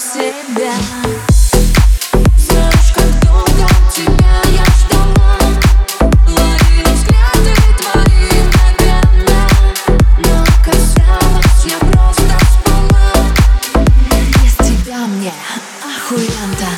себя. Знаешь, как долго тебя я ждала. Ловила взгляды твои мгновенно Но казалось, я просто спала. Без тебя мне охуенно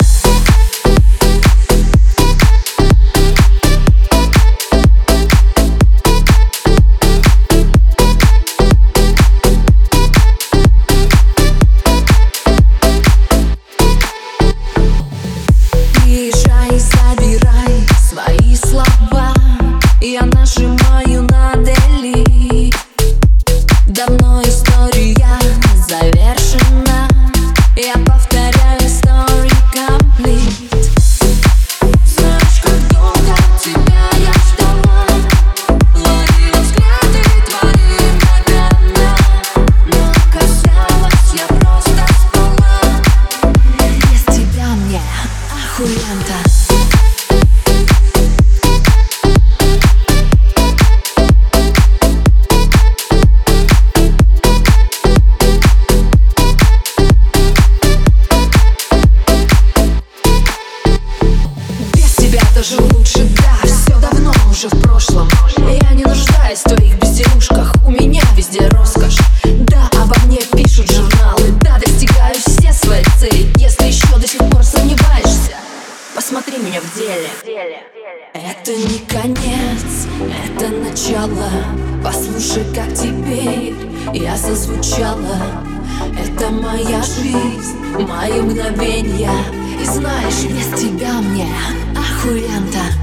посмотри меня в деле. Это не конец, это начало. Послушай, как теперь я зазвучала. Это моя жизнь, мои мгновения. И знаешь, без тебя мне охуенно